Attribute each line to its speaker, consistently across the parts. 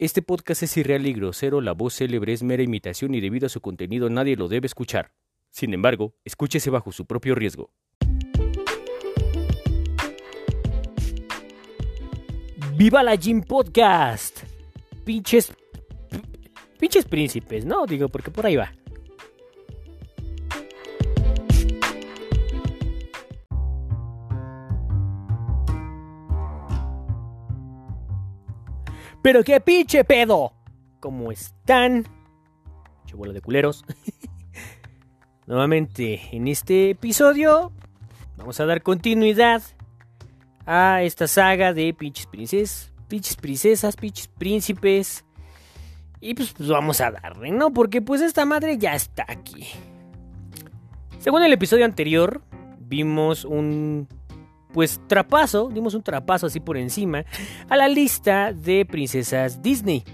Speaker 1: Este podcast es irreal y grosero, la voz célebre es mera imitación y debido a su contenido nadie lo debe escuchar. Sin embargo, escúchese bajo su propio riesgo. ¡Viva la Gym Podcast! Pinches... Pinches príncipes, ¿no? Digo, porque por ahí va. Pero qué pinche pedo. ¿Cómo están? Che de culeros. Nuevamente, en este episodio vamos a dar continuidad a esta saga de pinches princesas, pinches princesas, pinches príncipes. Y pues, pues vamos a darle, ¿no? Porque pues esta madre ya está aquí. Según el episodio anterior, vimos un pues trapazo, dimos un trapazo así por encima a la lista de princesas Disney.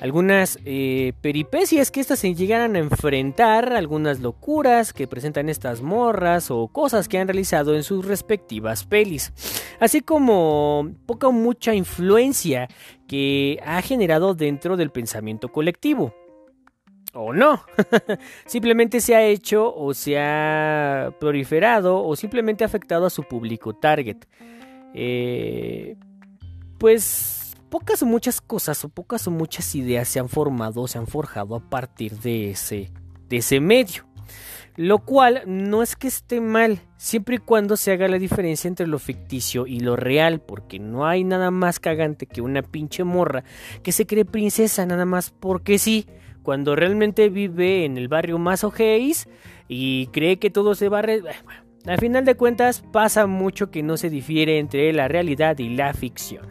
Speaker 1: Algunas eh, peripecias que estas se llegaran a enfrentar, algunas locuras que presentan estas morras o cosas que han realizado en sus respectivas pelis. Así como poca o mucha influencia que ha generado dentro del pensamiento colectivo o no. simplemente se ha hecho o se ha proliferado o simplemente ha afectado a su público target. Eh, pues pocas o muchas cosas o pocas o muchas ideas se han formado o se han forjado a partir de ese, de ese medio. Lo cual no es que esté mal, siempre y cuando se haga la diferencia entre lo ficticio y lo real, porque no hay nada más cagante que una pinche morra que se cree princesa nada más porque sí cuando realmente vive en el barrio más ojéis y cree que todo se va a... Bueno, al final de cuentas pasa mucho que no se difiere entre la realidad y la ficción.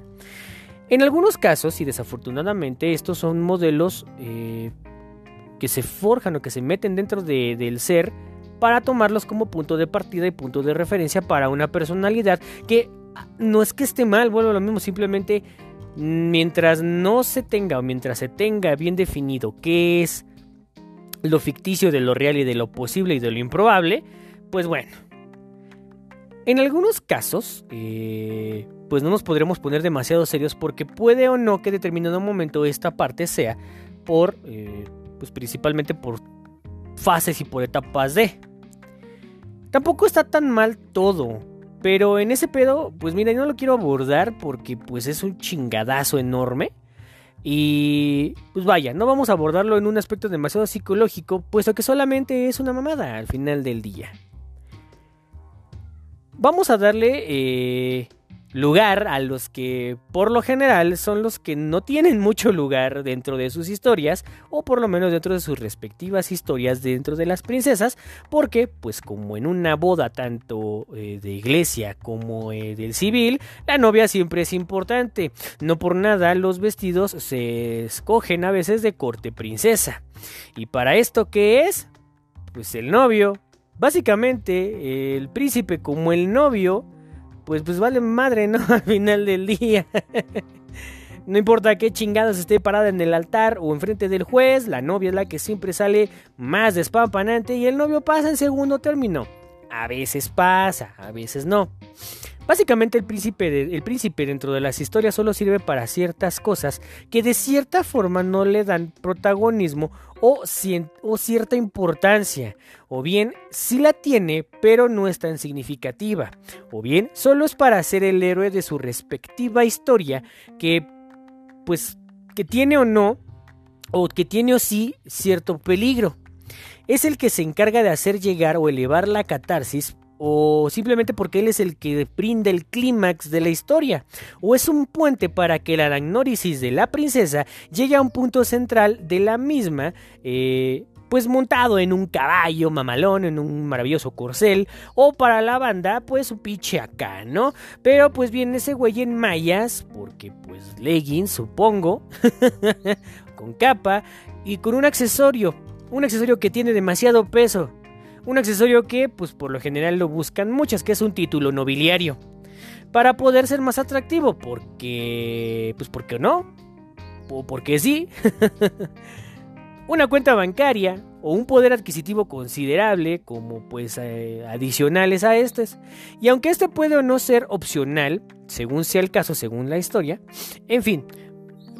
Speaker 1: En algunos casos, y desafortunadamente, estos son modelos eh, que se forjan o que se meten dentro del ser para tomarlos como punto de partida y punto de referencia para una personalidad que no es que esté mal, vuelvo a lo mismo, simplemente mientras no se tenga o mientras se tenga bien definido qué es lo ficticio de lo real y de lo posible y de lo improbable, pues bueno. En algunos casos, eh, pues no nos podremos poner demasiado serios porque puede o no que determinado momento esta parte sea por, eh, pues principalmente por fases y por etapas de. Tampoco está tan mal todo. Pero en ese pedo, pues mira, yo no lo quiero abordar porque pues es un chingadazo enorme. Y pues vaya, no vamos a abordarlo en un aspecto demasiado psicológico, puesto que solamente es una mamada al final del día. Vamos a darle eh, lugar a los que por lo general son los que no tienen mucho lugar dentro de sus historias o por lo menos dentro de sus respectivas historias dentro de las princesas porque pues como en una boda tanto eh, de iglesia como eh, del civil la novia siempre es importante. No por nada los vestidos se escogen a veces de corte princesa. Y para esto qué es pues el novio. Básicamente el príncipe como el novio pues, pues vale madre, ¿no? Al final del día. no importa qué chingados esté parada en el altar o enfrente del juez, la novia es la que siempre sale más despampanante y el novio pasa en segundo término. A veces pasa, a veces no. Básicamente el príncipe, el príncipe dentro de las historias solo sirve para ciertas cosas que de cierta forma no le dan protagonismo o, cierta importancia. O bien sí la tiene pero no es tan significativa. O bien solo es para ser el héroe de su respectiva historia que pues que tiene o no o que tiene o sí cierto peligro. Es el que se encarga de hacer llegar o elevar la catarsis o simplemente porque él es el que brinda el clímax de la historia, o es un puente para que la anagnórisis de la princesa llegue a un punto central de la misma, eh, pues montado en un caballo mamalón, en un maravilloso corcel, o para la banda, pues un pinche acá, ¿no? Pero pues viene ese güey en mallas, porque pues leggings, supongo, con capa y con un accesorio, un accesorio que tiene demasiado peso. Un accesorio que, pues por lo general lo buscan muchas, que es un título nobiliario. Para poder ser más atractivo, porque... Pues porque no. O porque sí. Una cuenta bancaria o un poder adquisitivo considerable como pues eh, adicionales a estos. Y aunque este puede o no ser opcional, según sea el caso, según la historia, en fin,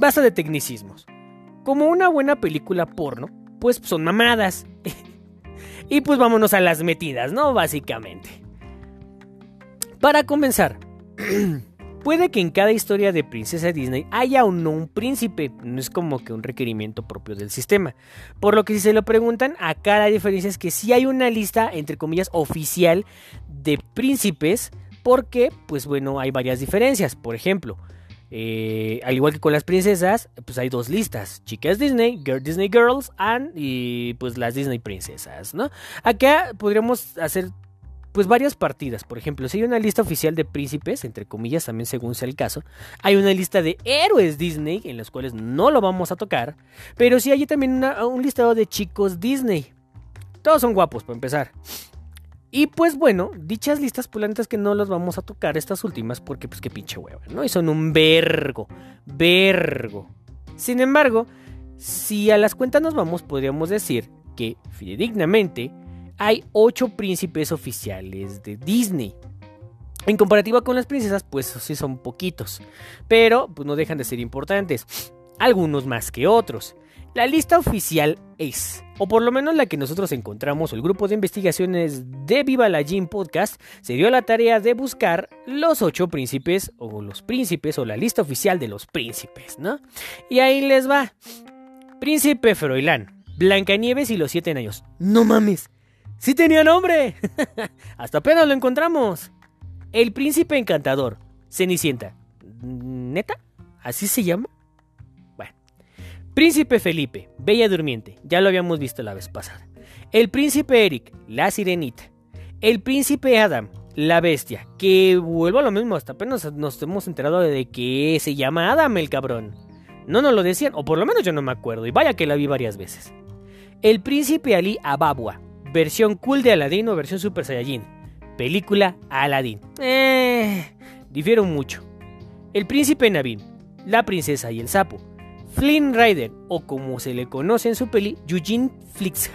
Speaker 1: Basta de tecnicismos. Como una buena película porno, pues son mamadas. y pues vámonos a las metidas, ¿no? Básicamente. Para comenzar, puede que en cada historia de princesa Disney haya o no un príncipe, no es como que un requerimiento propio del sistema. Por lo que si se lo preguntan, acá la diferencia es que sí hay una lista, entre comillas, oficial de príncipes, porque, pues bueno, hay varias diferencias. Por ejemplo, eh, al igual que con las princesas, pues hay dos listas: chicas Disney, Girl Disney Girls, y pues las Disney princesas, ¿no? Acá podríamos hacer pues varias partidas. Por ejemplo, si hay una lista oficial de príncipes, entre comillas, también según sea el caso, hay una lista de héroes Disney, en los cuales no lo vamos a tocar, pero sí hay también un listado de chicos Disney. Todos son guapos, para empezar. Y pues bueno, dichas listas pulantes que no las vamos a tocar, estas últimas, porque pues qué pinche hueva, ¿no? Y son un vergo, vergo. Sin embargo, si a las cuentas nos vamos, podríamos decir que, fidedignamente, hay ocho príncipes oficiales de Disney. En comparativa con las princesas, pues sí son poquitos, pero pues no dejan de ser importantes, algunos más que otros. La lista oficial es, o por lo menos la que nosotros encontramos, el grupo de investigaciones de Viva la Gym Podcast se dio la tarea de buscar los ocho príncipes, o los príncipes, o la lista oficial de los príncipes, ¿no? Y ahí les va. Príncipe Froilán, Blancanieves y los siete años. No mames, sí tenía nombre. Hasta apenas lo encontramos. El príncipe encantador, Cenicienta. ¿Neta? ¿Así se llama? Príncipe Felipe, Bella Durmiente, ya lo habíamos visto la vez pasada. El príncipe Eric, la sirenita. El príncipe Adam, la bestia, que vuelvo a lo mismo, hasta apenas nos hemos enterado de que se llama Adam el cabrón. No nos lo decían, o por lo menos yo no me acuerdo, y vaya que la vi varias veces. El príncipe Ali Ababua, versión cool de Aladdin o versión Super Saiyajin. Película Aladdin. Eh, difieren mucho. El príncipe Navin, la princesa y el sapo Flynn Rider, o como se le conoce en su peli, Eugene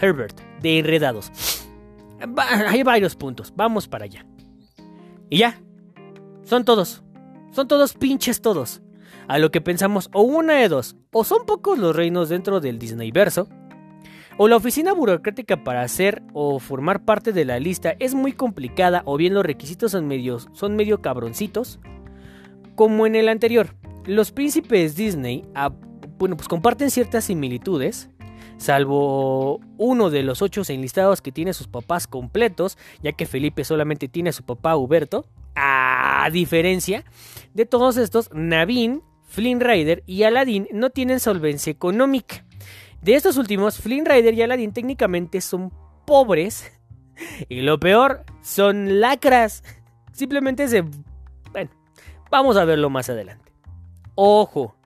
Speaker 1: Herbert, de Enredados. Hay varios puntos, vamos para allá. Y ya, son todos. Son todos pinches todos. A lo que pensamos, o una de dos, o son pocos los reinos dentro del Disneyverso, o la oficina burocrática para hacer o formar parte de la lista es muy complicada, o bien los requisitos son, son medio cabroncitos. Como en el anterior, los príncipes Disney bueno, pues comparten ciertas similitudes, salvo uno de los ocho enlistados que tiene sus papás completos, ya que Felipe solamente tiene a su papá Huberto. A diferencia de todos estos, Navin, Flynn Rider y Aladdin no tienen solvencia económica. De estos últimos, Flynn Rider y Aladdin técnicamente son pobres. Y lo peor, son lacras. Simplemente se... Bueno, vamos a verlo más adelante. Ojo,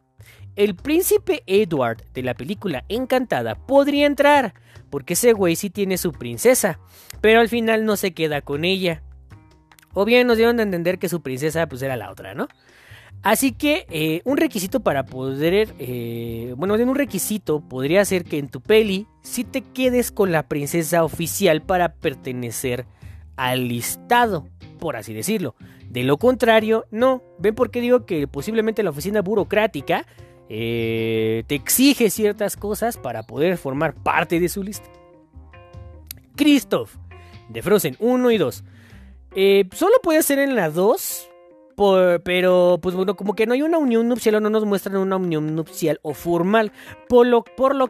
Speaker 1: el príncipe Edward de la película Encantada podría entrar, porque ese güey sí tiene su princesa, pero al final no se queda con ella. O bien nos dieron a entender que su princesa pues era la otra, ¿no? Así que eh, un requisito para poder, eh, bueno, un requisito podría ser que en tu peli sí te quedes con la princesa oficial para pertenecer al listado, por así decirlo. De lo contrario, no. ¿Ven por qué digo que posiblemente la oficina burocrática eh, te exige ciertas cosas para poder formar parte de su lista. Christoph, de Frozen 1 y 2. Eh, solo puede ser en la 2, pero pues bueno, como que no hay una unión nupcial o no nos muestran una unión nupcial o formal, por lo,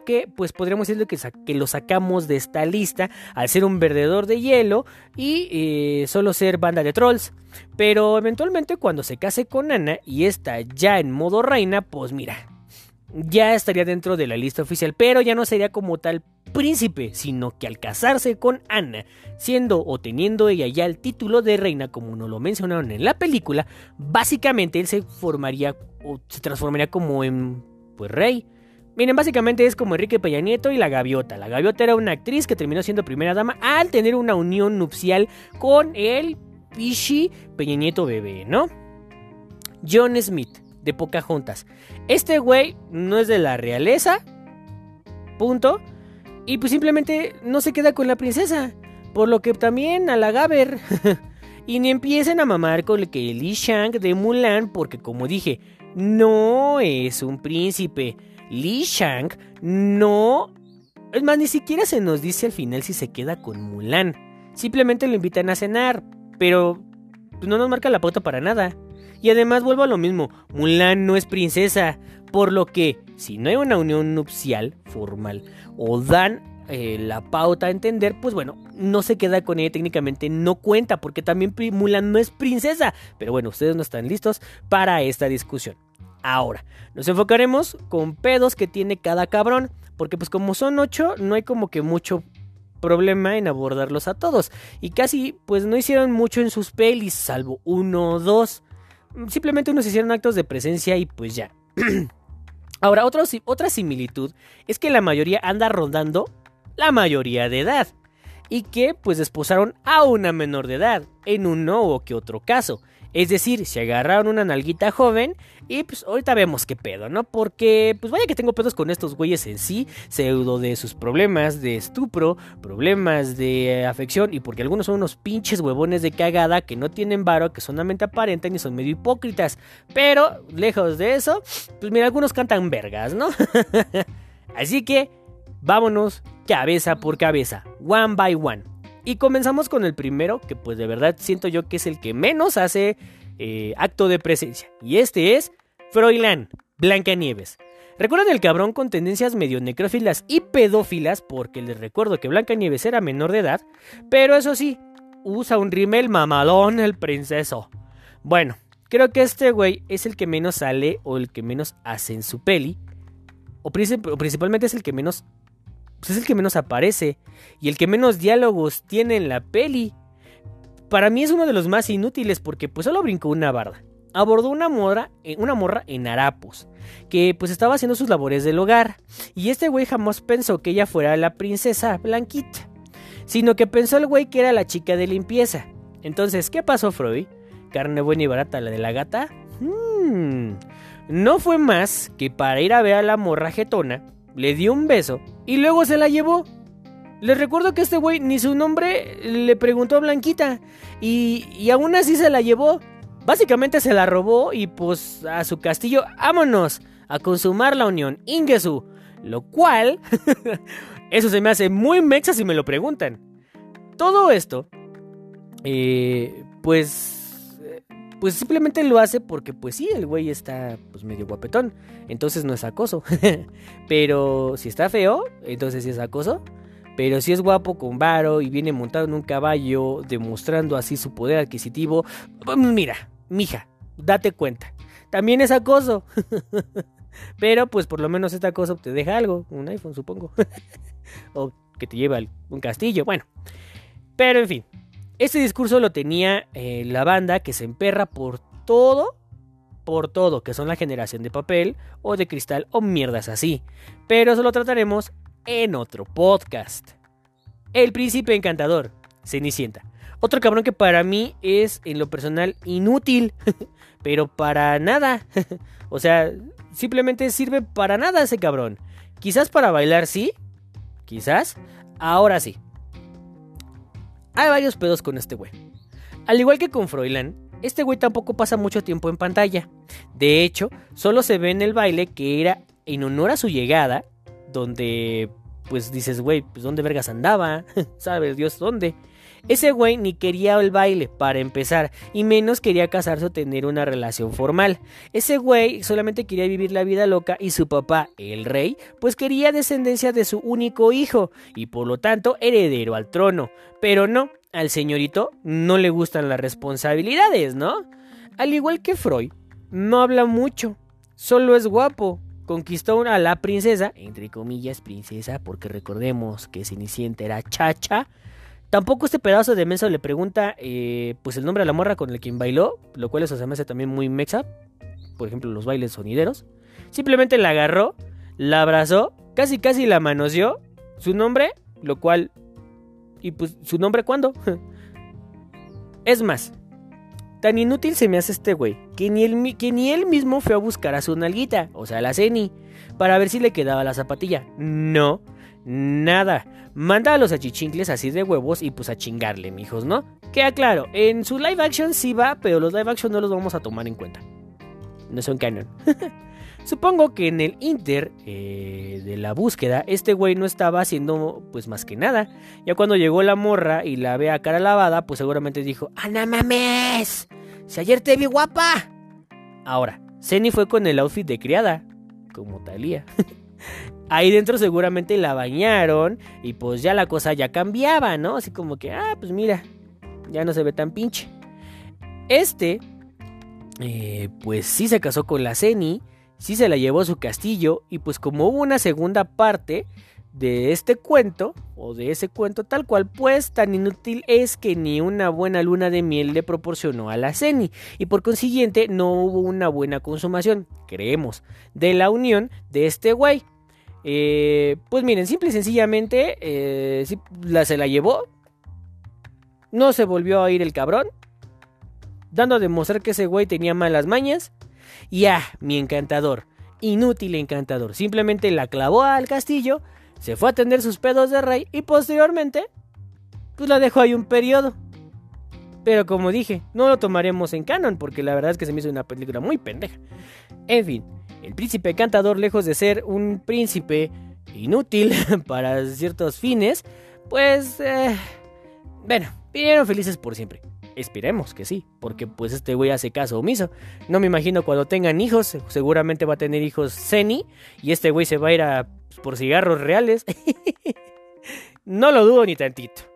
Speaker 1: que pues podríamos decir que, lo sacamos de esta lista al ser un vendedor de hielo y eh, solo ser banda de trolls. Pero eventualmente cuando se case con Ana y está ya en modo reina, pues mira, ya estaría dentro de la lista oficial, pero ya no sería como tal príncipe, sino que al casarse con Ana, siendo o teniendo ella ya el título de reina, como nos lo mencionaron en la película, básicamente él se formaría o se transformaría como en pues rey. Miren, básicamente es como Enrique Peña Nieto y la Gaviota. La Gaviota era una actriz que terminó siendo primera dama al tener una unión nupcial con el Pichi Peña Nieto bebé, ¿no? John Smith de Pocahontas. Este güey no es de la realeza. Punto. Y pues simplemente no se queda con la princesa. Por lo que también a la Gaber. y ni empiecen a mamar con el que Li Shang de Mulan. Porque como dije, no es un príncipe. Li Shang no... Es más, ni siquiera se nos dice al final si se queda con Mulan. Simplemente lo invitan a cenar, pero pues, no nos marca la pauta para nada. Y además vuelvo a lo mismo, Mulan no es princesa, por lo que si no hay una unión nupcial formal o dan eh, la pauta a entender, pues bueno, no se queda con ella técnicamente, no cuenta, porque también Mulan no es princesa. Pero bueno, ustedes no están listos para esta discusión. Ahora, nos enfocaremos con pedos que tiene cada cabrón, porque pues como son ocho, no hay como que mucho problema en abordarlos a todos. Y casi pues no hicieron mucho en sus pelis, salvo uno o dos. Simplemente unos hicieron actos de presencia y pues ya. Ahora, otra, otra similitud es que la mayoría anda rondando la mayoría de edad. Y que pues desposaron a una menor de edad, en uno o que otro caso. Es decir, se agarraron una nalguita joven y pues ahorita vemos qué pedo, ¿no? Porque pues vaya que tengo pedos con estos güeyes en sí, pseudo de sus problemas de estupro, problemas de afección y porque algunos son unos pinches huevones de cagada que no tienen varo, que solamente aparentan y son medio hipócritas. Pero lejos de eso, pues mira, algunos cantan vergas, ¿no? Así que vámonos cabeza por cabeza, one by one. Y comenzamos con el primero, que pues de verdad siento yo que es el que menos hace eh, acto de presencia. Y este es Froilán, Blancanieves. Recuerdan el cabrón con tendencias medio necrófilas y pedófilas, porque les recuerdo que Blancanieves era menor de edad, pero eso sí, usa un rimel mamalón el princeso. Bueno, creo que este güey es el que menos sale o el que menos hace en su peli, o principalmente es el que menos pues es el que menos aparece y el que menos diálogos tiene en la peli. Para mí es uno de los más inútiles porque pues solo brincó una barda. Abordó una morra, eh, una morra en harapos, que pues estaba haciendo sus labores del hogar. Y este güey jamás pensó que ella fuera la princesa Blanquita, sino que pensó el güey que era la chica de limpieza. Entonces, ¿qué pasó Freud? ¿Carne buena y barata la de la gata? Hmm. No fue más que para ir a ver a la morra jetona le dio un beso y luego se la llevó. Les recuerdo que este güey ni su nombre le preguntó a Blanquita y, y aún así se la llevó. Básicamente se la robó y pues a su castillo, vámonos a consumar la unión, Ingesu. Lo cual, eso se me hace muy mexa si me lo preguntan. Todo esto, eh, pues pues simplemente lo hace porque pues sí, el güey está pues medio guapetón, entonces no es acoso. Pero si está feo, entonces sí es acoso. Pero si es guapo con varo y viene montado en un caballo, demostrando así su poder adquisitivo, pues, mira, mija, date cuenta. También es acoso. Pero pues por lo menos este acoso te deja algo, un iPhone supongo. o que te lleva un castillo, bueno. Pero en fin, este discurso lo tenía eh, la banda que se emperra por todo, por todo, que son la generación de papel o de cristal o mierdas así. Pero eso lo trataremos en otro podcast. El príncipe encantador, Cenicienta. Otro cabrón que para mí es en lo personal inútil, pero para nada. o sea, simplemente sirve para nada ese cabrón. Quizás para bailar sí, quizás, ahora sí. Hay varios pedos con este güey. Al igual que con Froilán, este güey tampoco pasa mucho tiempo en pantalla. De hecho, solo se ve en el baile que era en honor a su llegada, donde pues dices, güey, pues dónde vergas andaba, sabe Dios dónde. Ese güey ni quería el baile, para empezar, y menos quería casarse o tener una relación formal. Ese güey solamente quería vivir la vida loca y su papá, el rey, pues quería descendencia de su único hijo, y por lo tanto heredero al trono. Pero no, al señorito no le gustan las responsabilidades, ¿no? Al igual que Freud, no habla mucho, solo es guapo, conquistó a la princesa, entre comillas princesa, porque recordemos que Cenicienta era chacha, Tampoco este pedazo de menso le pregunta eh, pues el nombre a la morra con el quien bailó, lo cual eso se me hace también muy mexa. Por ejemplo, los bailes sonideros. Simplemente la agarró, la abrazó, casi casi la manoseó, su nombre, lo cual... ¿Y pues su nombre cuándo? es más, tan inútil se me hace este güey, que ni, él, que ni él mismo fue a buscar a su nalguita, o sea, la Ceni, para ver si le quedaba la zapatilla. No, nada. Manda a los achichincles así de huevos y pues a chingarle, mijos, ¿no? Queda claro, en su live action sí va, pero los live action no los vamos a tomar en cuenta. no son canon. Supongo que en el inter eh, de la búsqueda, este güey no estaba haciendo pues más que nada. Ya cuando llegó la morra y la ve a cara lavada, pues seguramente dijo, ¡Ah, no mames! Si ayer te vi guapa. Ahora, Zenny fue con el outfit de criada, como Talía. Ahí dentro seguramente la bañaron y pues ya la cosa ya cambiaba, ¿no? Así como que, ah, pues mira, ya no se ve tan pinche. Este, eh, pues sí se casó con la Ceni sí se la llevó a su castillo y pues como hubo una segunda parte de este cuento o de ese cuento tal cual, pues tan inútil es que ni una buena luna de miel le proporcionó a la Ceni y por consiguiente no hubo una buena consumación, creemos, de la unión de este güey. Eh, pues miren, simple y sencillamente eh, la, se la llevó, no se volvió a ir el cabrón, dando a demostrar que ese güey tenía malas mañas y ah, mi encantador, inútil encantador, simplemente la clavó al castillo, se fue a atender sus pedos de rey y posteriormente, pues la dejó ahí un periodo. Pero como dije, no lo tomaremos en canon porque la verdad es que se me hizo una película muy pendeja. En fin, el príncipe encantador, lejos de ser un príncipe inútil para ciertos fines, pues... Eh, bueno, vivieron felices por siempre. Esperemos que sí, porque pues este güey hace caso omiso. No me imagino cuando tengan hijos, seguramente va a tener hijos Zeni y este güey se va a ir a pues, por cigarros reales. no lo dudo ni tantito.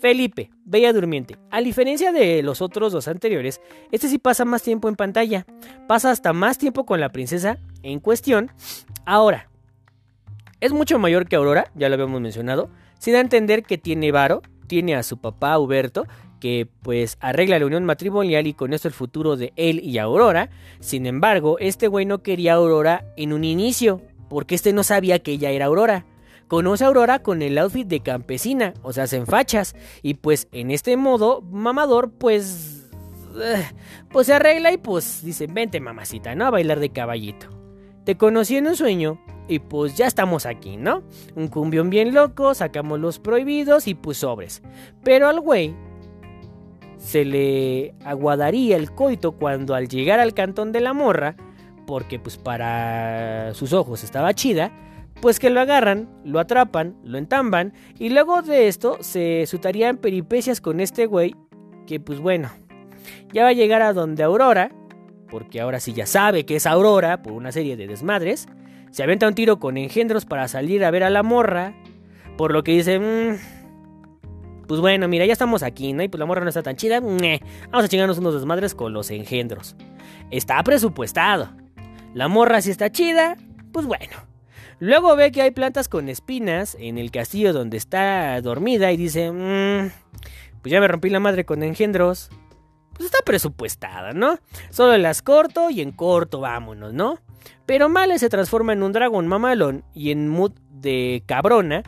Speaker 1: Felipe, Bella Durmiente. A diferencia de los otros dos anteriores, este sí pasa más tiempo en pantalla. Pasa hasta más tiempo con la princesa en cuestión. Ahora, es mucho mayor que Aurora, ya lo habíamos mencionado. A entender que tiene varo, tiene a su papá Huberto que pues arregla la unión matrimonial y con esto el futuro de él y Aurora. Sin embargo, este güey no quería Aurora en un inicio, porque este no sabía que ella era Aurora. Conoce a Aurora con el outfit de campesina, o sea, en fachas, y pues en este modo, mamador, pues... Eh, pues se arregla y pues dice, vente mamacita, ¿no? A bailar de caballito. Te conocí en un sueño y pues ya estamos aquí, ¿no? Un cumbión bien loco, sacamos los prohibidos y pues sobres. Pero al güey se le aguadaría el coito cuando al llegar al cantón de la morra, porque pues para sus ojos estaba chida, pues que lo agarran, lo atrapan, lo entamban y luego de esto se sutarían peripecias con este güey que pues bueno, ya va a llegar a donde Aurora, porque ahora sí ya sabe que es Aurora por una serie de desmadres, se avienta un tiro con engendros para salir a ver a la morra, por lo que dice... Mmm, pues bueno, mira, ya estamos aquí, ¿no? Y pues la morra no está tan chida. Vamos a chingarnos unos desmadres con los engendros. Está presupuestado. La morra si está chida, pues bueno. Luego ve que hay plantas con espinas en el castillo donde está dormida y dice, mmm, pues ya me rompí la madre con engendros. Pues está presupuestada, ¿no? Solo las corto y en corto vámonos, ¿no? Pero Male se transforma en un dragón mamalón y en mood de cabrona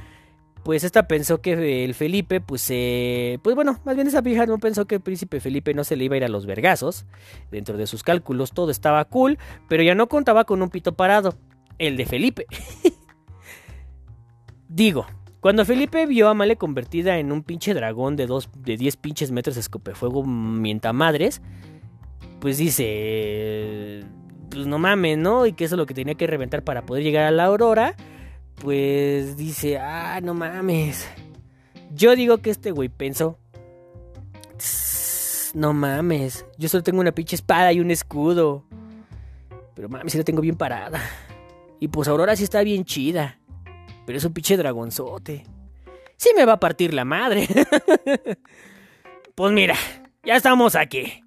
Speaker 1: pues esta pensó que el Felipe, pues, eh, pues bueno, más bien esa vieja no pensó que el príncipe Felipe no se le iba a ir a los vergazos. Dentro de sus cálculos todo estaba cool, pero ya no contaba con un pito parado, el de Felipe. Digo, cuando Felipe vio a Male convertida en un pinche dragón de, dos, de 10 pinches metros de escopefuego mienta madres, pues dice, pues no mames, ¿no? Y que eso es lo que tenía que reventar para poder llegar a la aurora pues dice, ah, no mames. Yo digo que este güey pensó, no mames, yo solo tengo una pinche espada y un escudo. Pero mames, si la tengo bien parada. Y pues Aurora sí está bien chida. Pero es un pinche dragonzote. Sí me va a partir la madre. pues mira, ya estamos aquí.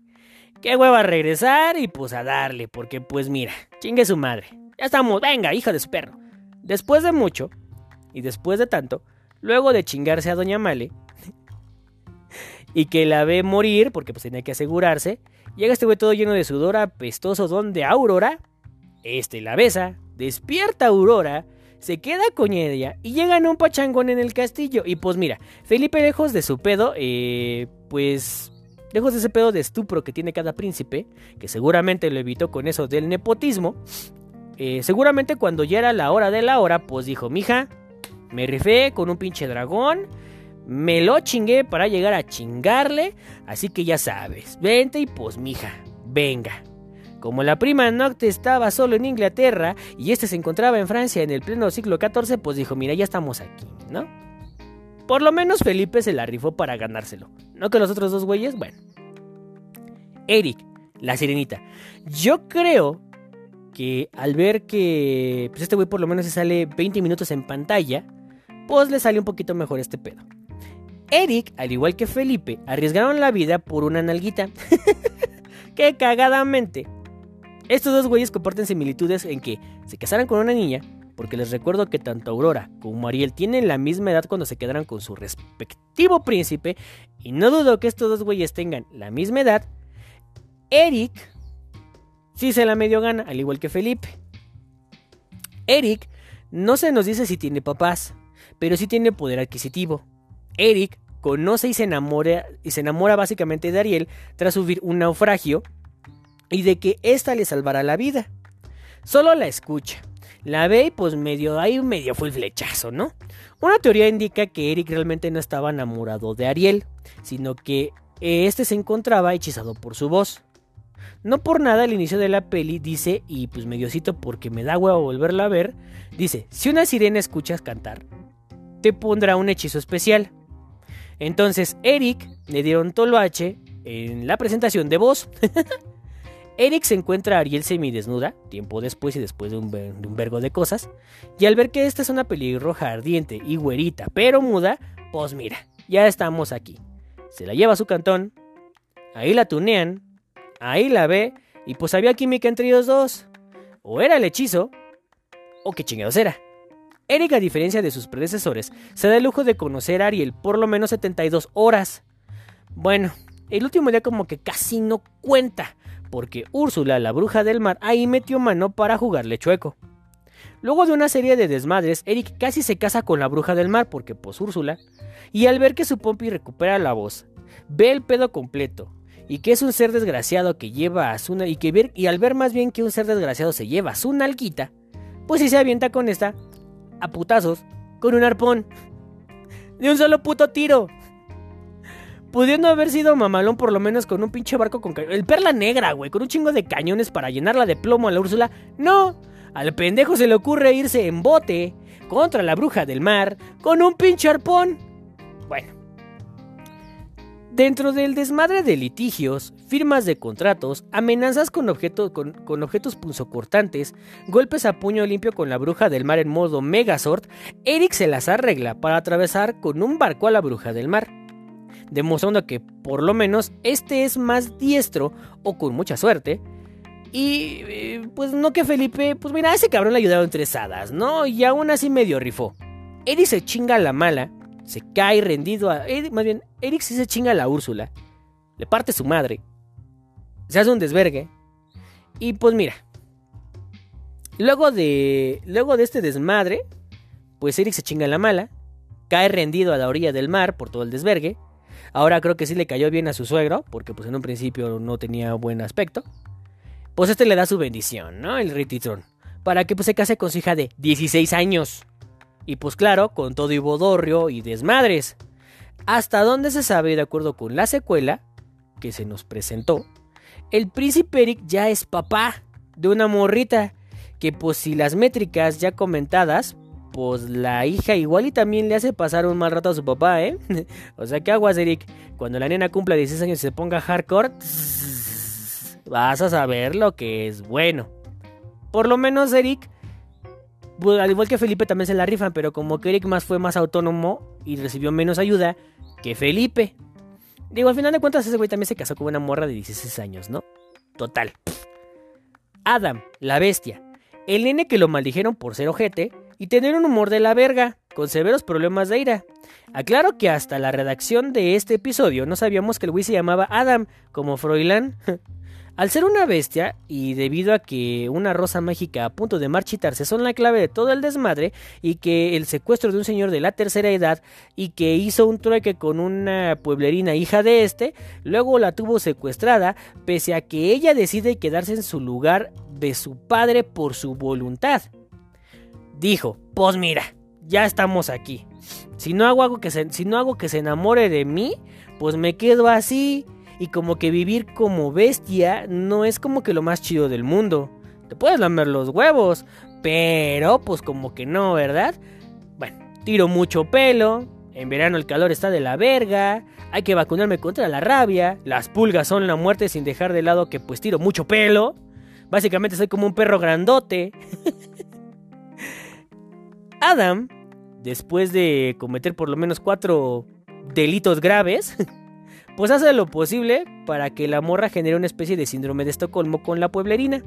Speaker 1: Qué hueva regresar y pues a darle, porque pues mira, chingue su madre. Ya estamos, venga, hija de su perro. Después de mucho, y después de tanto, luego de chingarse a Doña Male, y que la ve morir, porque pues tenía que asegurarse, llega este güey todo lleno de sudor apestoso donde Aurora, este la besa, despierta Aurora, se queda con ella y llegan a un pachangón en el castillo. Y pues mira, Felipe lejos de su pedo, eh, pues lejos de ese pedo de estupro que tiene cada príncipe, que seguramente lo evitó con eso del nepotismo, eh, seguramente cuando ya era la hora de la hora, pues dijo, mija, me rifé con un pinche dragón, me lo chingué para llegar a chingarle, así que ya sabes, vente y pues mija, venga. Como la prima Nocte estaba solo en Inglaterra y este se encontraba en Francia en el pleno siglo XIV, pues dijo, mira, ya estamos aquí, ¿no? Por lo menos Felipe se la rifó para ganárselo. No que los otros dos güeyes, bueno. Eric, la sirenita. Yo creo que al ver que pues este güey por lo menos se sale 20 minutos en pantalla, pues le sale un poquito mejor este pedo. Eric, al igual que Felipe, arriesgaron la vida por una nalguita. que cagadamente. Estos dos güeyes comparten similitudes en que se casaran con una niña, porque les recuerdo que tanto Aurora como Ariel tienen la misma edad cuando se quedaran con su respectivo príncipe, y no dudo que estos dos güeyes tengan la misma edad. Eric sí se la medio gana, al igual que Felipe. Eric no se nos dice si tiene papás, pero sí tiene poder adquisitivo. Eric conoce y se enamora, y se enamora básicamente de Ariel tras subir un naufragio y de que ésta le salvará la vida. Solo la escucha. La ve y pues medio ahí medio fue el flechazo, ¿no? Una teoría indica que Eric realmente no estaba enamorado de Ariel, sino que este se encontraba hechizado por su voz. No por nada al inicio de la peli dice, y pues mediocito porque me da huevo volverla a ver, dice, si una sirena escuchas cantar, te pondrá un hechizo especial. Entonces Eric le dieron H en la presentación de voz. Eric se encuentra a Ariel semidesnuda, tiempo después y después de un, vergo de cosas, y al ver que esta es una pelirroja ardiente y güerita, pero muda, pues mira, ya estamos aquí. Se la lleva a su cantón, ahí la tunean, ahí la ve, y pues había química entre ellos dos. O era el hechizo, o qué chingados era. Eric, a diferencia de sus predecesores, se da el lujo de conocer a Ariel por lo menos 72 horas. Bueno, el último día como que casi no cuenta, porque Úrsula, la bruja del mar, ahí metió mano para jugarle chueco. Luego de una serie de desmadres, Eric casi se casa con la bruja del mar, porque pues Úrsula, y al ver que su Pompi recupera la voz, ve el pedo completo, y que es un ser desgraciado que lleva a su y que ver, y al ver más bien que un ser desgraciado se lleva a su nalguita, pues si se avienta con esta a putazos con un arpón. De un solo puto tiro. Pudiendo haber sido mamalón por lo menos con un pinche barco con El perla negra, güey, con un chingo de cañones para llenarla de plomo a la Úrsula. No, al pendejo se le ocurre irse en bote contra la bruja del mar con un pinche arpón. Bueno, Dentro del desmadre de litigios, firmas de contratos, amenazas con, con, objetos punzocortantes, golpes a puño limpio con la bruja del mar en modo Megazord, Eric se las arregla para atravesar con un barco a la bruja del mar, demostrando que por lo menos este es más diestro o con mucha suerte. Y eh, pues no que Felipe, pues mira, ese cabrón le ayudaron tres hadas, ¿no? Y aún así medio rifó. Eric se chinga la mala se cae rendido a. más bien, Eric sí se chinga a la Úrsula. Le parte su madre. Se hace un desvergue. Y pues mira. Luego de. Luego de este desmadre. Pues Eric se chinga la mala. Cae rendido a la orilla del mar por todo el desvergue. Ahora creo que sí le cayó bien a su suegro. Porque pues en un principio no tenía buen aspecto. Pues este le da su bendición, ¿no? El Rititron. Para que pues se case con su hija de 16 años. Y pues claro, con todo y bodorrio y desmadres. Hasta donde se sabe, de acuerdo con la secuela que se nos presentó, el príncipe Eric ya es papá de una morrita. Que pues si las métricas ya comentadas, pues la hija igual y también le hace pasar un mal rato a su papá, ¿eh? o sea, ¿qué aguas, Eric? Cuando la nena cumpla 16 años y se ponga hardcore, vas a saber lo que es bueno. Por lo menos, Eric, pues, al igual que Felipe también se la rifan, pero como que Eric más fue más autónomo y recibió menos ayuda que Felipe. Digo, al final de cuentas ese güey también se casó con una morra de 16 años, ¿no? Total. Adam, la bestia. El nene que lo maldijeron por ser ojete y tener un humor de la verga, con severos problemas de ira. Aclaro que hasta la redacción de este episodio no sabíamos que el güey se llamaba Adam, como Froilán. Al ser una bestia, y debido a que una rosa mágica a punto de marchitarse son la clave de todo el desmadre, y que el secuestro de un señor de la tercera edad, y que hizo un trueque con una pueblerina hija de este, luego la tuvo secuestrada, pese a que ella decide quedarse en su lugar de su padre por su voluntad. Dijo, pues mira, ya estamos aquí. Si no hago, algo que se, si no hago que se enamore de mí, pues me quedo así y como que vivir como bestia no es como que lo más chido del mundo. Te puedes lamer los huevos, pero pues como que no, ¿verdad? Bueno, tiro mucho pelo, en verano el calor está de la verga, hay que vacunarme contra la rabia, las pulgas son la muerte sin dejar de lado que pues tiro mucho pelo. Básicamente soy como un perro grandote. Adam, después de cometer por lo menos cuatro delitos graves, pues hace lo posible para que la morra genere una especie de síndrome de Estocolmo con la pueblerina.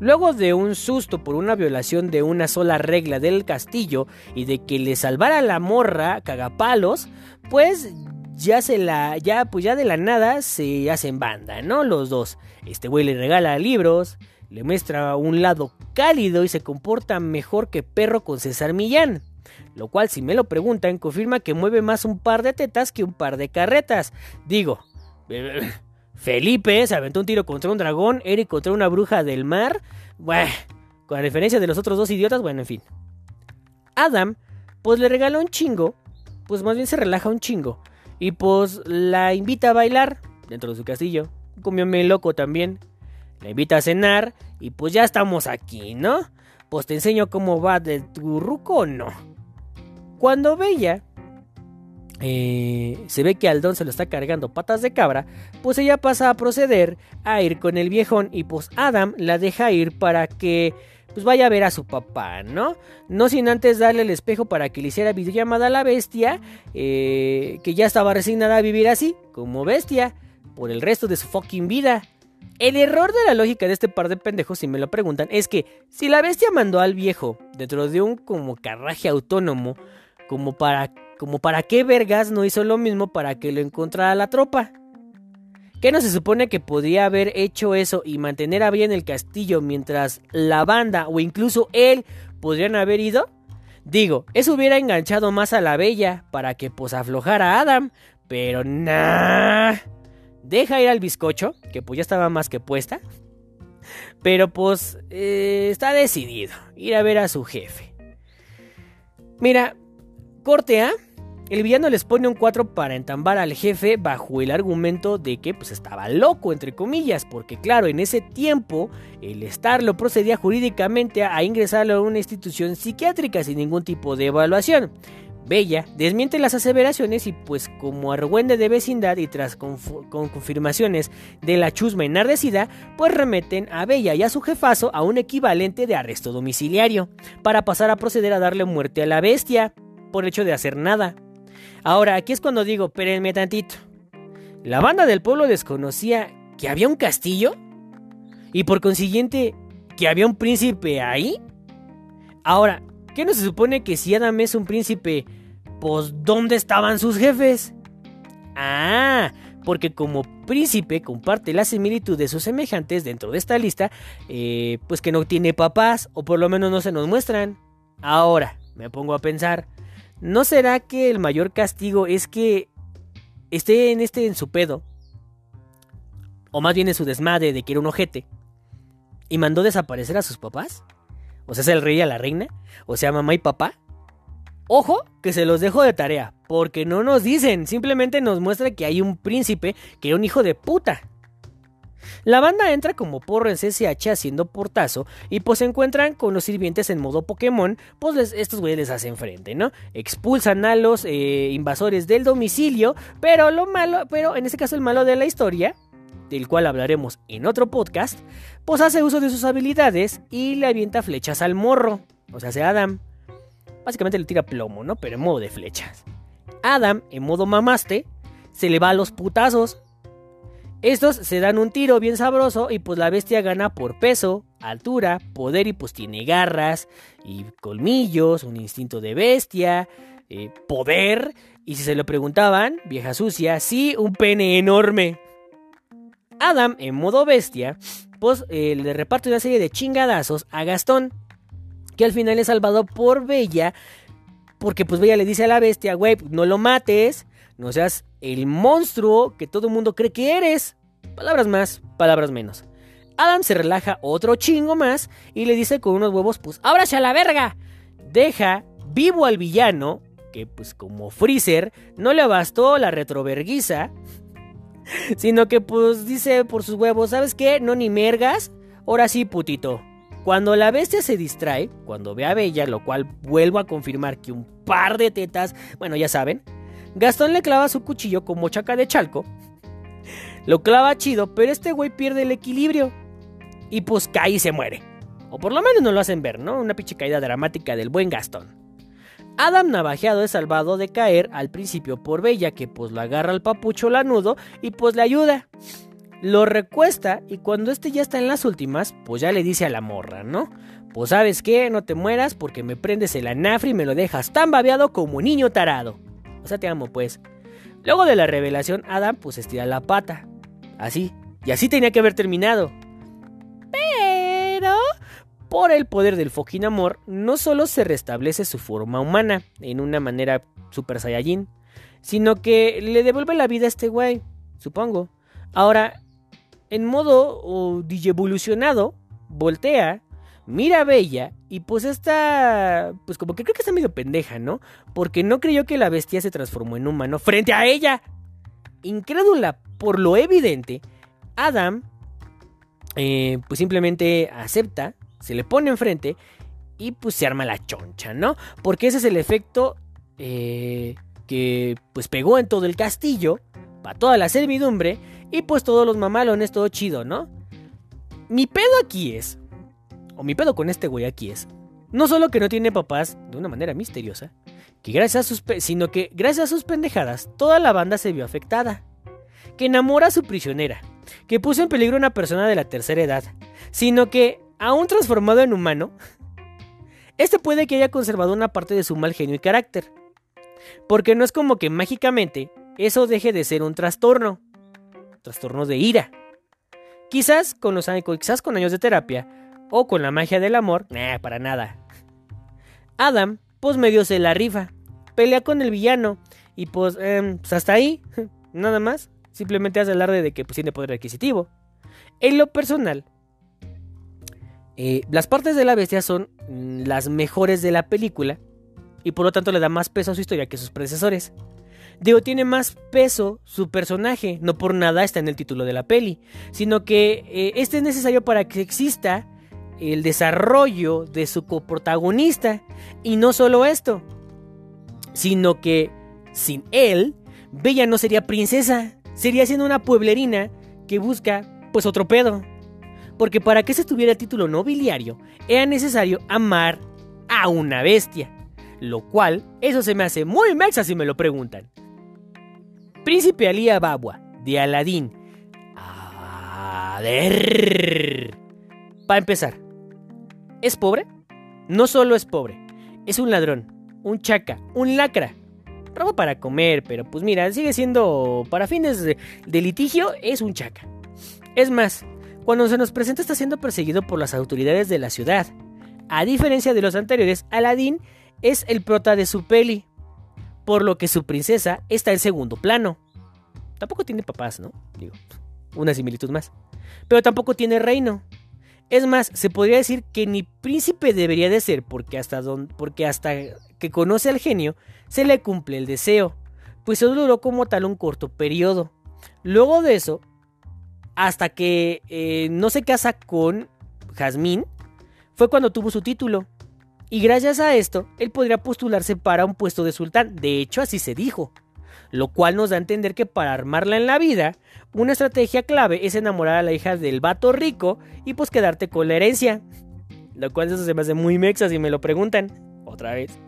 Speaker 1: Luego de un susto por una violación de una sola regla del castillo y de que le salvara la morra cagapalos, pues ya se la ya pues ya de la nada se hacen banda, ¿no? Los dos. Este güey le regala libros, le muestra un lado cálido y se comporta mejor que perro con César Millán. Lo cual, si me lo preguntan, confirma que mueve más un par de tetas que un par de carretas. Digo, Felipe se aventó un tiro contra un dragón, Eric contra una bruja del mar. Bueno, con la referencia de los otros dos idiotas, bueno, en fin. Adam, pues le regaló un chingo, pues más bien se relaja un chingo. Y pues la invita a bailar dentro de su castillo. Comió loco también. La invita a cenar y pues ya estamos aquí, ¿no? Pues te enseño cómo va de tu ruco o no. Cuando Bella eh, se ve que Aldón se lo está cargando patas de cabra, pues ella pasa a proceder a ir con el viejón y pues Adam la deja ir para que pues vaya a ver a su papá, ¿no? No sin antes darle el espejo para que le hiciera videollamada a la bestia, eh, que ya estaba resignada a vivir así, como bestia, por el resto de su fucking vida. El error de la lógica de este par de pendejos, si me lo preguntan, es que si la bestia mandó al viejo dentro de un como carraje autónomo, como para, como para qué vergas no hizo lo mismo para que lo encontrara la tropa. ¿Qué no se supone que podría haber hecho eso y mantener a bien el castillo mientras la banda o incluso él podrían haber ido? Digo, eso hubiera enganchado más a la bella para que pues aflojara a Adam, pero nah deja ir al bizcocho, que pues ya estaba más que puesta. Pero pues eh, está decidido ir a ver a su jefe. Mira, corte A. El villano les pone un 4 para entambar al jefe bajo el argumento de que pues estaba loco, entre comillas, porque claro, en ese tiempo el Star lo procedía jurídicamente a ingresarlo a una institución psiquiátrica sin ningún tipo de evaluación. Bella desmiente las aseveraciones y pues como argüende de vecindad y tras con confirmaciones de la chusma enardecida, pues remeten a Bella y a su jefazo a un equivalente de arresto domiciliario, para pasar a proceder a darle muerte a la bestia, por hecho de hacer nada. Ahora, aquí es cuando digo, espérenme tantito. ¿La banda del pueblo desconocía que había un castillo? Y por consiguiente, que había un príncipe ahí? Ahora, ¿Qué no se supone que si Adam es un príncipe, pues ¿dónde estaban sus jefes? Ah, porque como príncipe comparte la similitud de sus semejantes dentro de esta lista, eh, pues que no tiene papás, o por lo menos no se nos muestran. Ahora, me pongo a pensar, ¿no será que el mayor castigo es que esté en este en su pedo? O más bien en su desmadre de que era un ojete. ¿Y mandó desaparecer a sus papás? O sea, es el rey y a la reina, o sea, mamá y papá. Ojo, que se los dejo de tarea, porque no nos dicen, simplemente nos muestra que hay un príncipe que era un hijo de puta. La banda entra como porro en CSH haciendo portazo y pues se encuentran con los sirvientes en modo Pokémon, pues estos güeyes les hacen frente, ¿no? Expulsan a los eh, invasores del domicilio, pero lo malo, pero en este caso el malo de la historia del cual hablaremos en otro podcast, pues hace uso de sus habilidades y le avienta flechas al morro, o sea, hace Adam. Básicamente le tira plomo, ¿no? Pero en modo de flechas. Adam, en modo mamaste, se le va a los putazos. Estos se dan un tiro bien sabroso y pues la bestia gana por peso, altura, poder y pues tiene garras y colmillos, un instinto de bestia, eh, poder y si se lo preguntaban, vieja sucia, sí, un pene enorme. Adam, en modo bestia, pues eh, le reparte una serie de chingadazos a Gastón, que al final es salvado por Bella, porque pues Bella le dice a la bestia, güey, no lo mates, no seas el monstruo que todo el mundo cree que eres. Palabras más, palabras menos. Adam se relaja otro chingo más y le dice con unos huevos, pues ábrase a la verga. Deja vivo al villano, que pues como Freezer no le bastó la retroverguiza Sino que pues dice por sus huevos, ¿sabes qué? No ni mergas. Ahora sí, putito. Cuando la bestia se distrae, cuando ve a Bella, lo cual vuelvo a confirmar que un par de tetas, bueno, ya saben, Gastón le clava su cuchillo como chaca de chalco. Lo clava chido, pero este güey pierde el equilibrio. Y pues cae y se muere. O por lo menos no lo hacen ver, ¿no? Una pinche caída dramática del buen Gastón. Adam navajeado es salvado de caer al principio por Bella, que pues lo agarra al papucho lanudo y pues le ayuda. Lo recuesta y cuando este ya está en las últimas, pues ya le dice a la morra, ¿no? Pues sabes qué, no te mueras porque me prendes el anafre y me lo dejas tan babeado como niño tarado. O sea, te amo pues. Luego de la revelación, Adam pues estira la pata. Así. Y así tenía que haber terminado. Por el poder del fucking amor, no solo se restablece su forma humana en una manera super saiyajin, sino que le devuelve la vida a este güey, supongo. Ahora, en modo evolucionado, voltea, mira a Bella y pues está, pues como que creo que está medio pendeja, ¿no? Porque no creyó que la bestia se transformó en humano frente a ella. Incrédula por lo evidente, Adam, eh, pues simplemente acepta se le pone enfrente y pues se arma la choncha, ¿no? Porque ese es el efecto eh, que pues pegó en todo el castillo, para toda la servidumbre y pues todos los mamalones, todo chido, ¿no? Mi pedo aquí es, o mi pedo con este güey aquí es, no solo que no tiene papás de una manera misteriosa, que gracias a sus sino que gracias a sus pendejadas toda la banda se vio afectada, que enamora a su prisionera, que puso en peligro a una persona de la tercera edad, sino que aún transformado en humano, este puede que haya conservado una parte de su mal genio y carácter. Porque no es como que mágicamente eso deje de ser un trastorno. Trastorno de ira. Quizás con, los, quizás con años de terapia o con la magia del amor, nah, para nada. Adam, pues medio se la rifa. Pelea con el villano y pues, em, pues hasta ahí, nada más. Simplemente hace alarde de que pues, tiene poder adquisitivo. En lo personal, eh, las partes de la bestia son mm, las mejores de la película y por lo tanto le da más peso a su historia que sus predecesores. Digo, tiene más peso su personaje, no por nada está en el título de la peli, sino que eh, este es necesario para que exista el desarrollo de su coprotagonista. Y no solo esto, sino que sin él, Bella no sería princesa, sería siendo una pueblerina que busca pues otro pedo porque para que se tuviera título nobiliario era necesario amar a una bestia, lo cual eso se me hace muy mexa si me lo preguntan. Príncipe Ali Ababwa, de Aladín. A ver. Para empezar, ¿es pobre? No solo es pobre, es un ladrón, un chaca, un lacra. Roba para comer, pero pues mira, sigue siendo, para fines de litigio, es un chaca. Es más, cuando se nos presenta está siendo perseguido por las autoridades de la ciudad. A diferencia de los anteriores, Aladdin es el prota de su peli, por lo que su princesa está en segundo plano. Tampoco tiene papás, ¿no? Digo, una similitud más. Pero tampoco tiene reino. Es más, se podría decir que ni príncipe debería de ser porque hasta, porque hasta que conoce al genio se le cumple el deseo, pues solo duró como tal un corto periodo. Luego de eso, hasta que eh, no se casa con Jazmín, fue cuando tuvo su título. Y gracias a esto, él podría postularse para un puesto de sultán. De hecho, así se dijo. Lo cual nos da a entender que para armarla en la vida, una estrategia clave es enamorar a la hija del vato rico y pues quedarte con la herencia. Lo cual eso se me hace muy mexa si me lo preguntan. Otra vez.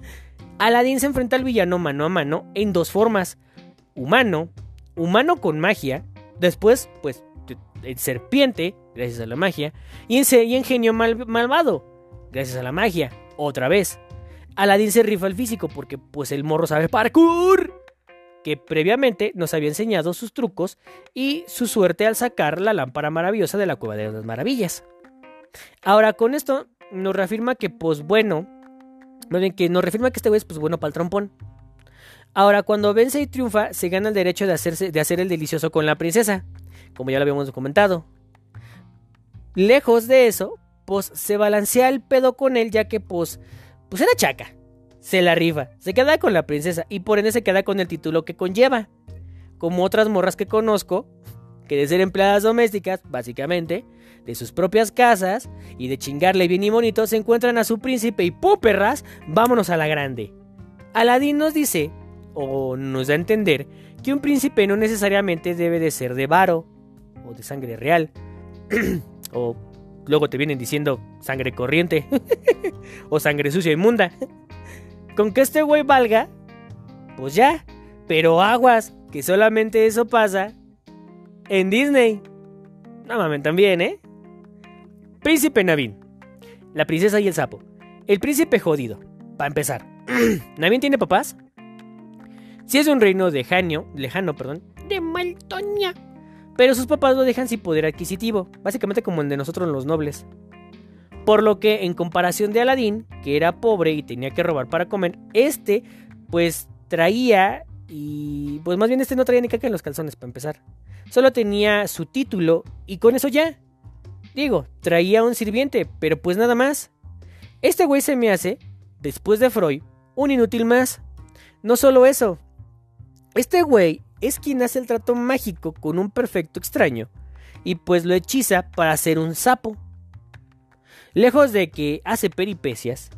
Speaker 1: Aladdin se enfrenta al villano mano a mano en dos formas. Humano, humano con magia. Después, pues, serpiente, gracias a la magia, y en, genio malvado, gracias a la magia, otra vez. Aladdin se rifa el físico porque pues el morro sabe parkour, que previamente nos había enseñado sus trucos y su suerte al sacar la lámpara maravillosa de la cueva de las maravillas. Ahora con esto nos reafirma que pues bueno, que nos reafirma que este güey es pues bueno para el trompón. Ahora, cuando vence y triunfa, se gana el derecho de, hacerse, de hacer el delicioso con la princesa como ya lo habíamos comentado. Lejos de eso, pues se balancea el pedo con él ya que pues, pues era chaca. Se la rifa, se queda con la princesa y por ende se queda con el título que conlleva. Como otras morras que conozco, que de ser empleadas domésticas, básicamente, de sus propias casas y de chingarle bien y bonito, se encuentran a su príncipe y ¡puperras! Vámonos a la grande. Aladín nos dice, o nos da a entender, que un príncipe no necesariamente debe de ser de varo, o de sangre real, o luego te vienen diciendo sangre corriente, o sangre sucia inmunda. Con que este güey valga, pues ya, pero aguas, que solamente eso pasa en Disney. No mames, también, ¿eh? Príncipe Navin. La princesa y el sapo. El príncipe jodido. Para empezar. ¿Navin tiene papás? Si es de un reino lejano, lejano, perdón, de Maltonia. Pero sus papás lo dejan sin poder adquisitivo, básicamente como el de nosotros los nobles. Por lo que, en comparación de Aladín, que era pobre y tenía que robar para comer, este, pues traía y pues más bien este no traía ni caca en los calzones para empezar. Solo tenía su título y con eso ya. Digo, traía un sirviente, pero pues nada más. Este güey se me hace, después de Freud, un inútil más. No solo eso. Este güey es quien hace el trato mágico con un perfecto extraño y pues lo hechiza para ser un sapo. Lejos de que hace peripecias,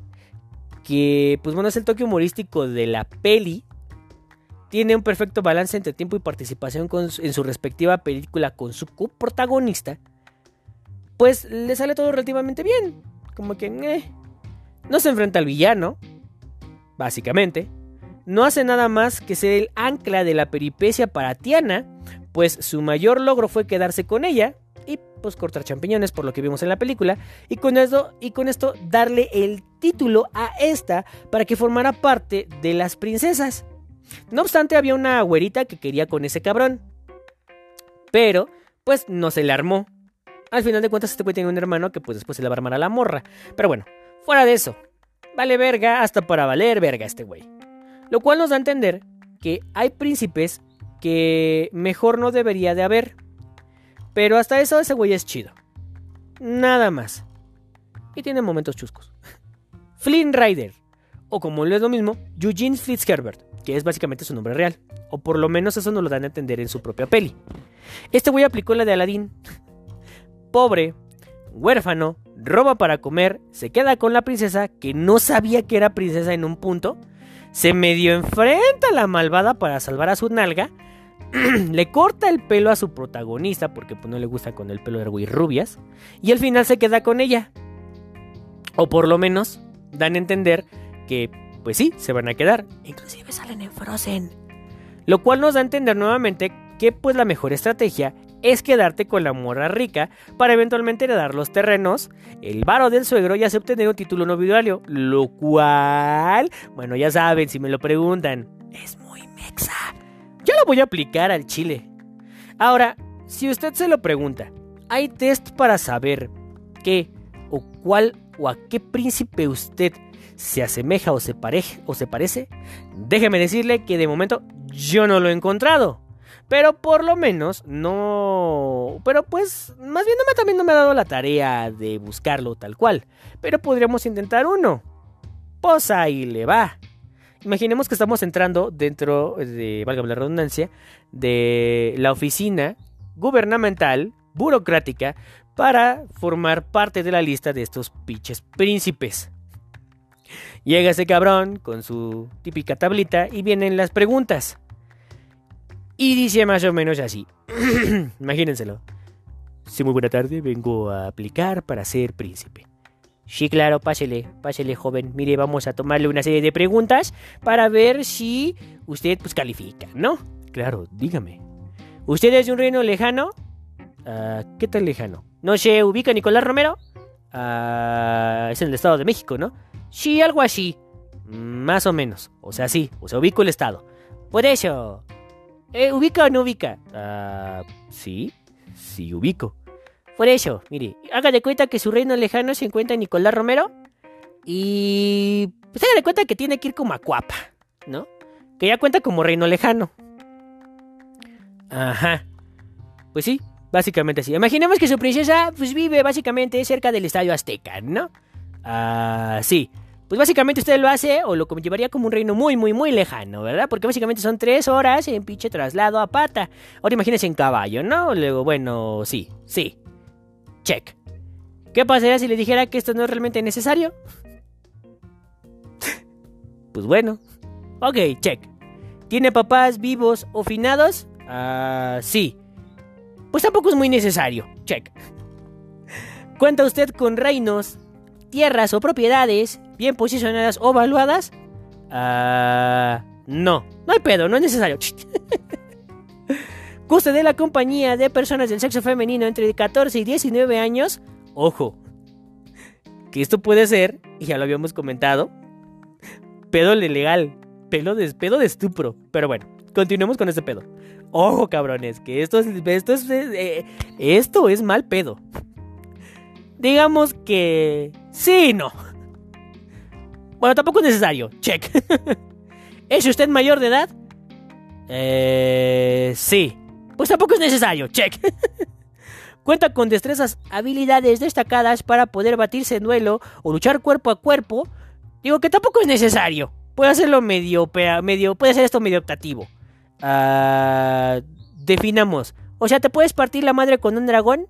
Speaker 1: que pues bueno es el toque humorístico de la peli, tiene un perfecto balance entre tiempo y participación en su respectiva película con su coprotagonista, pues le sale todo relativamente bien. Como que eh, no se enfrenta al villano, básicamente. No hace nada más que ser el ancla de la peripecia para Tiana, pues su mayor logro fue quedarse con ella y pues cortar champiñones por lo que vimos en la película y con esto darle el título a esta para que formara parte de las princesas. No obstante, había una güerita que quería con ese cabrón. Pero, pues no se le armó. Al final de cuentas, este güey tiene un hermano que pues después se le va a armar a la morra. Pero bueno, fuera de eso. Vale verga hasta para valer verga este güey. Lo cual nos da a entender que hay príncipes que mejor no debería de haber. Pero hasta eso ese güey es chido. Nada más. Y tiene momentos chuscos. Flynn Rider. O como lo es lo mismo, Eugene Fitzherbert que es básicamente su nombre real. O por lo menos eso nos lo dan a entender en su propia peli. Este güey aplicó la de Aladdin. Pobre, huérfano, roba para comer, se queda con la princesa que no sabía que era princesa en un punto, se medio enfrenta a la malvada para salvar a su nalga, le corta el pelo a su protagonista porque pues, no le gusta con el pelo de y rubias, y al final se queda con ella. O por lo menos dan a entender que pues sí, se van a quedar. Inclusive salen en Frozen. Lo cual nos da a entender nuevamente que pues la mejor estrategia es quedarte con la morra rica para eventualmente heredar los terrenos, el varo del suegro y así obtener un título nobiliario. Lo cual, bueno, ya saben, si me lo preguntan, es muy mexa. Yo lo voy a aplicar al chile. Ahora, si usted se lo pregunta, ¿hay test para saber qué o cuál o a qué príncipe usted se asemeja o se, o se parece, déjeme decirle que de momento yo no lo he encontrado. Pero por lo menos no... Pero pues más bien no me, también no me ha dado la tarea de buscarlo tal cual. Pero podríamos intentar uno. Pues ahí le va. Imaginemos que estamos entrando dentro de, valga la redundancia, de la oficina gubernamental, burocrática, para formar parte de la lista de estos pinches príncipes. Llega ese cabrón con su típica tablita y vienen las preguntas. Y dice más o menos así. Imagínenselo. Sí, muy buena tarde, vengo a aplicar para ser príncipe. Sí, claro, pásele, pásele, joven. Mire, vamos a tomarle una serie de preguntas para ver si usted pues califica, ¿no? Claro, dígame. ¿Usted es de un reino lejano? Ah, ¿Qué tan lejano? ¿No se ubica Nicolás Romero? Ah, es en el Estado de México, ¿no? Sí, algo así. Más o menos. O sea, sí. O sea, ubico el estado. Por eso. Eh, ¿Ubica o no ubica? Ah, sí. Sí, ubico. Por eso, mire, haga de cuenta que su reino lejano se encuentra en Nicolás Romero. Y. Pues haga de cuenta que tiene que ir como a Cuapa, ¿no? Que ya cuenta como reino lejano. Ajá. Pues sí, básicamente así. Imaginemos que su princesa pues vive básicamente cerca del Estadio Azteca, ¿no? Ah, sí. Pues básicamente usted lo hace o lo llevaría como un reino muy, muy, muy lejano, ¿verdad? Porque básicamente son tres horas en pinche traslado a pata. Ahora imagínese en caballo, ¿no? Luego, bueno, sí, sí. Check. ¿Qué pasaría si le dijera que esto no es realmente necesario? pues bueno. Ok, check. ¿Tiene papás vivos o finados? Ah, sí. Pues tampoco es muy necesario. Check. ¿Cuenta usted con reinos, tierras o propiedades bien posicionadas o valuadas? Ah, no. No hay pedo, no es necesario. ¿Gusta de la compañía de personas del sexo femenino entre 14 y 19 años? Ojo. Que esto puede ser, y ya lo habíamos comentado, pedo legal. Pedo de, pedo de estupro. Pero bueno, continuemos con este pedo. Ojo, cabrones, que esto es, esto es, eh, esto es mal pedo. Digamos que sí, no. Bueno, tampoco es necesario. Check. ¿Es usted mayor de edad? Eh, sí. Pues tampoco es necesario. Check. Cuenta con destrezas, habilidades destacadas para poder batirse en duelo o luchar cuerpo a cuerpo. Digo que tampoco es necesario. Puede hacerlo medio, medio puede hacer esto medio optativo. Uh, definamos. O sea, ¿te puedes partir la madre con un dragón?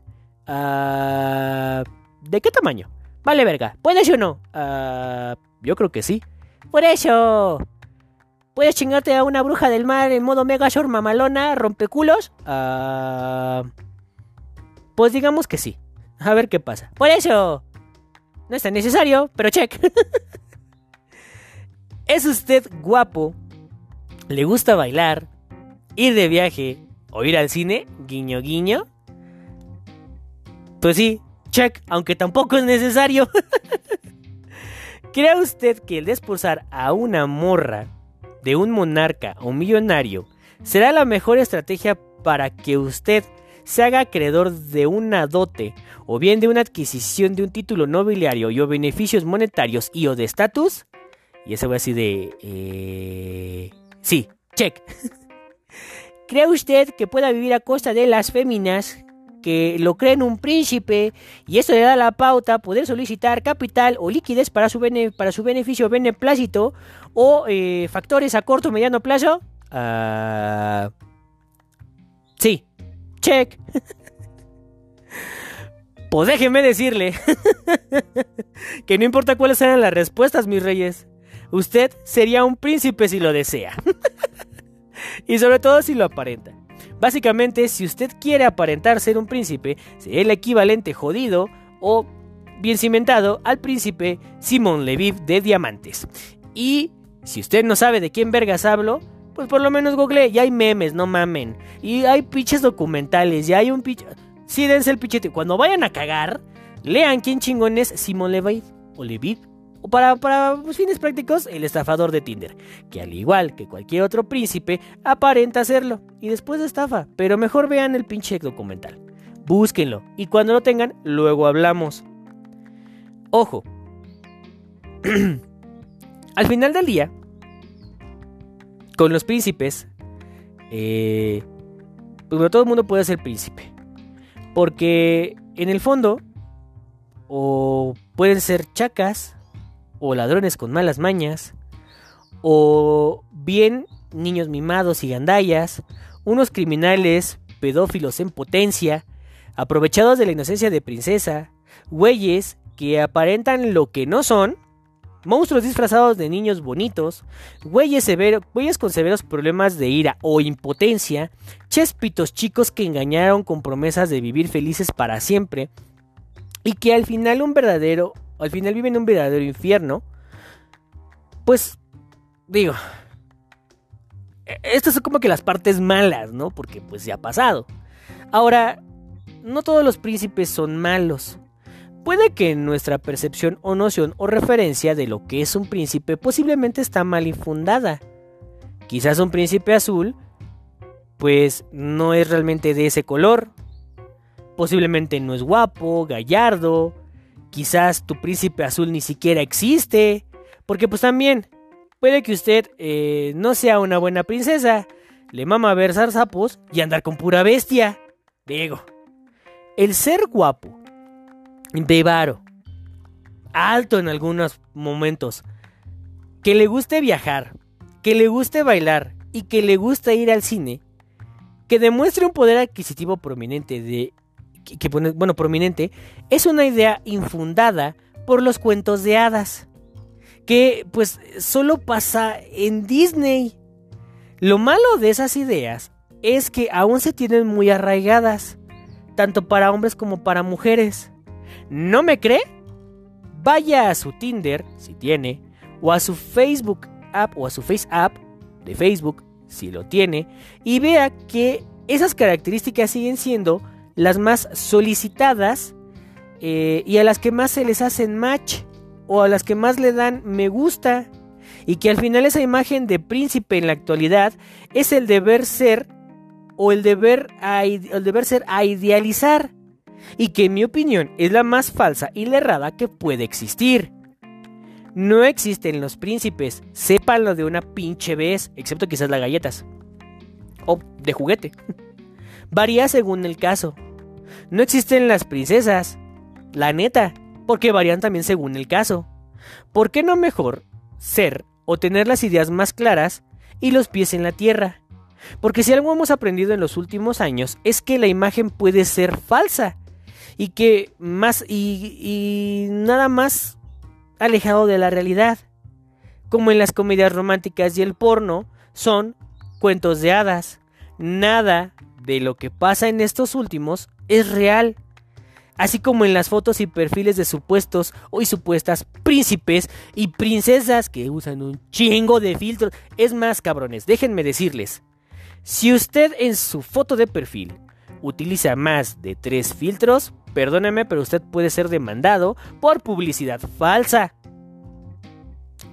Speaker 1: Uh, ¿De qué tamaño? Vale, verga. ¿Puedes o no? Uh, yo creo que sí. Por eso. ¿Puedes chingarte a una bruja del mar en modo mega short mamalona, rompeculos? pues digamos que sí. A ver qué pasa. Por eso. No es tan necesario, pero check. ¿Es usted guapo? ¿Le gusta bailar? ir de viaje o ir al cine, guiño guiño. Pues sí, check, aunque tampoco es necesario. ¿Cree usted que el despulsar a una morra de un monarca o millonario será la mejor estrategia para que usted se haga acreedor de una dote o bien de una adquisición de un título nobiliario y o beneficios monetarios y o de estatus? Y eso va así de... Eh... Sí, check. ¿Cree usted que pueda vivir a costa de las féminas que lo creen un príncipe y esto le da la pauta poder solicitar capital o liquidez para su, para su beneficio beneplácito o eh, factores a corto o mediano plazo? Uh, sí, check. pues déjeme decirle que no importa cuáles sean las respuestas, mis reyes, usted sería un príncipe si lo desea. y sobre todo si lo aparenta. Básicamente, si usted quiere aparentar ser un príncipe, sería el equivalente jodido o bien cimentado al príncipe Simón Leviv de Diamantes. Y si usted no sabe de quién vergas hablo, pues por lo menos google, ya hay memes, no mamen. Y hay pinches documentales, ya hay un pinche... Sí, dense el pichete. Cuando vayan a cagar, lean quién chingón es Simón Leviv o Leviv para, para fines prácticos, el estafador de Tinder, que al igual que cualquier otro príncipe, aparenta hacerlo y después estafa, pero mejor vean el pinche documental. Búsquenlo y cuando lo tengan, luego hablamos. Ojo, al final del día, con los príncipes, eh, pues todo el mundo puede ser príncipe. Porque en el fondo, o pueden ser chacas, o ladrones con malas mañas, o bien niños mimados y gandallas, unos criminales pedófilos en potencia, aprovechados de la inocencia de princesa, güeyes que aparentan lo que no son, monstruos disfrazados de niños bonitos, güeyes, severo, güeyes con severos problemas de ira o impotencia, chespitos chicos que engañaron con promesas de vivir felices para siempre, y que al final un verdadero al final viven un verdadero infierno, pues digo, e, estas son como que las partes malas, ¿no? Porque pues ya ha pasado. Ahora, no todos los príncipes son malos. Puede que nuestra percepción o noción o referencia de lo que es un príncipe posiblemente está mal infundada. Quizás un príncipe azul, pues no es realmente de ese color. Posiblemente no es guapo, gallardo, Quizás tu príncipe azul ni siquiera existe. Porque pues también puede que usted eh, no sea una buena princesa. Le mama ver sapos y andar con pura bestia. Digo, el ser guapo, varo, alto en algunos momentos, que le guste viajar, que le guste bailar y que le guste ir al cine, que demuestre un poder adquisitivo prominente de que, bueno, prominente, es una idea infundada por los cuentos de hadas, que pues solo pasa en Disney. Lo malo de esas ideas es que aún se tienen muy arraigadas, tanto para hombres como para mujeres. ¿No me cree? Vaya a su Tinder, si tiene, o a su Facebook app o a su Face app de Facebook, si lo tiene, y vea que esas características siguen siendo las más solicitadas eh, y a las que más se les hacen match o a las que más le dan me gusta y que al final esa imagen de príncipe en la actualidad es el deber ser o el deber, el deber ser a idealizar y que en mi opinión es la más falsa y la errada que puede existir. No existen los príncipes, sépanlo de una pinche vez, excepto quizás las galletas. O de juguete. Varía según el caso. No existen las princesas, la neta, porque varían también según el caso. ¿Por qué no mejor ser o tener las ideas más claras y los pies en la tierra? Porque si algo hemos aprendido en los últimos años es que la imagen puede ser falsa y que más y, y nada más alejado de la realidad, como en las comedias románticas y el porno, son cuentos de hadas. Nada de lo que pasa en estos últimos es real. Así como en las fotos y perfiles de supuestos o supuestas príncipes y princesas que usan un chingo de filtros. Es más, cabrones, déjenme decirles. Si usted en su foto de perfil utiliza más de tres filtros, Perdóneme, pero usted puede ser demandado por publicidad falsa.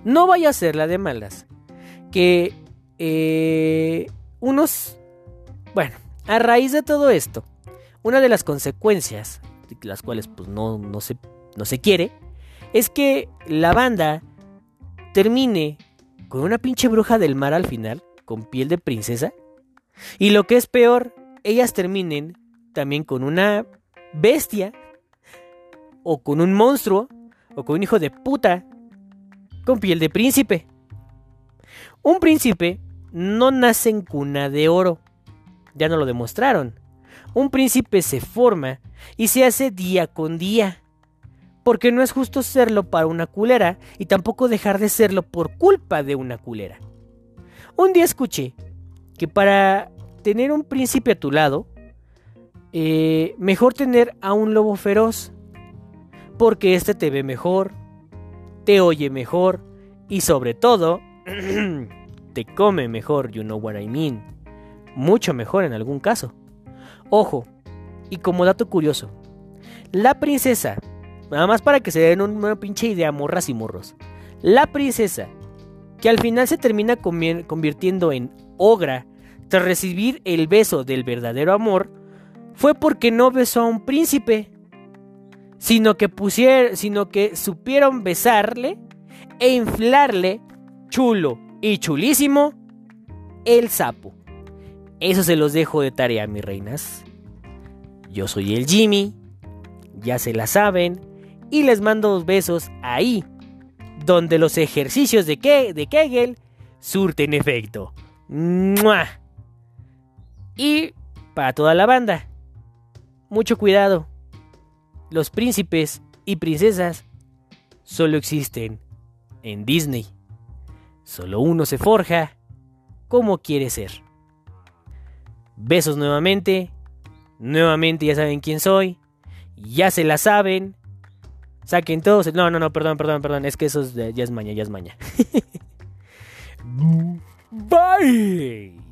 Speaker 1: No vaya a ser la de malas. Que eh, unos... Bueno, a raíz de todo esto, una de las consecuencias, las cuales pues no, no, se, no se quiere, es que la banda termine con una pinche bruja del mar al final, con piel de princesa. Y lo que es peor, ellas terminen también con una bestia, o con un monstruo, o con un hijo de puta, con piel de príncipe. Un príncipe no nace en cuna de oro, ya no lo demostraron. Un príncipe se forma y se hace día con día. Porque no es justo serlo para una culera y tampoco dejar de serlo por culpa de una culera. Un día escuché que para tener un príncipe a tu lado, eh, mejor tener a un lobo feroz, porque este te ve mejor, te oye mejor y sobre todo te come mejor, you know what I mean. Mucho mejor en algún caso. Ojo, y como dato curioso, la princesa, nada más para que se den una pinche idea, morras y morros, la princesa, que al final se termina convirtiendo en ogra tras recibir el beso del verdadero amor, fue porque no besó a un príncipe, sino que pusieron, sino que supieron besarle e inflarle chulo y chulísimo el sapo. Eso se los dejo de tarea, mis reinas. Yo soy el Jimmy, ya se la saben, y les mando dos besos ahí, donde los ejercicios de, de Kegel surten efecto. Y para toda la banda, mucho cuidado. Los príncipes y princesas solo existen en Disney. Solo uno se forja como quiere ser. Besos nuevamente. Nuevamente ya saben quién soy. Ya se la saben. Saquen todos. No, no, no, perdón, perdón, perdón. Es que eso es ya es maña, ya es maña. Bye.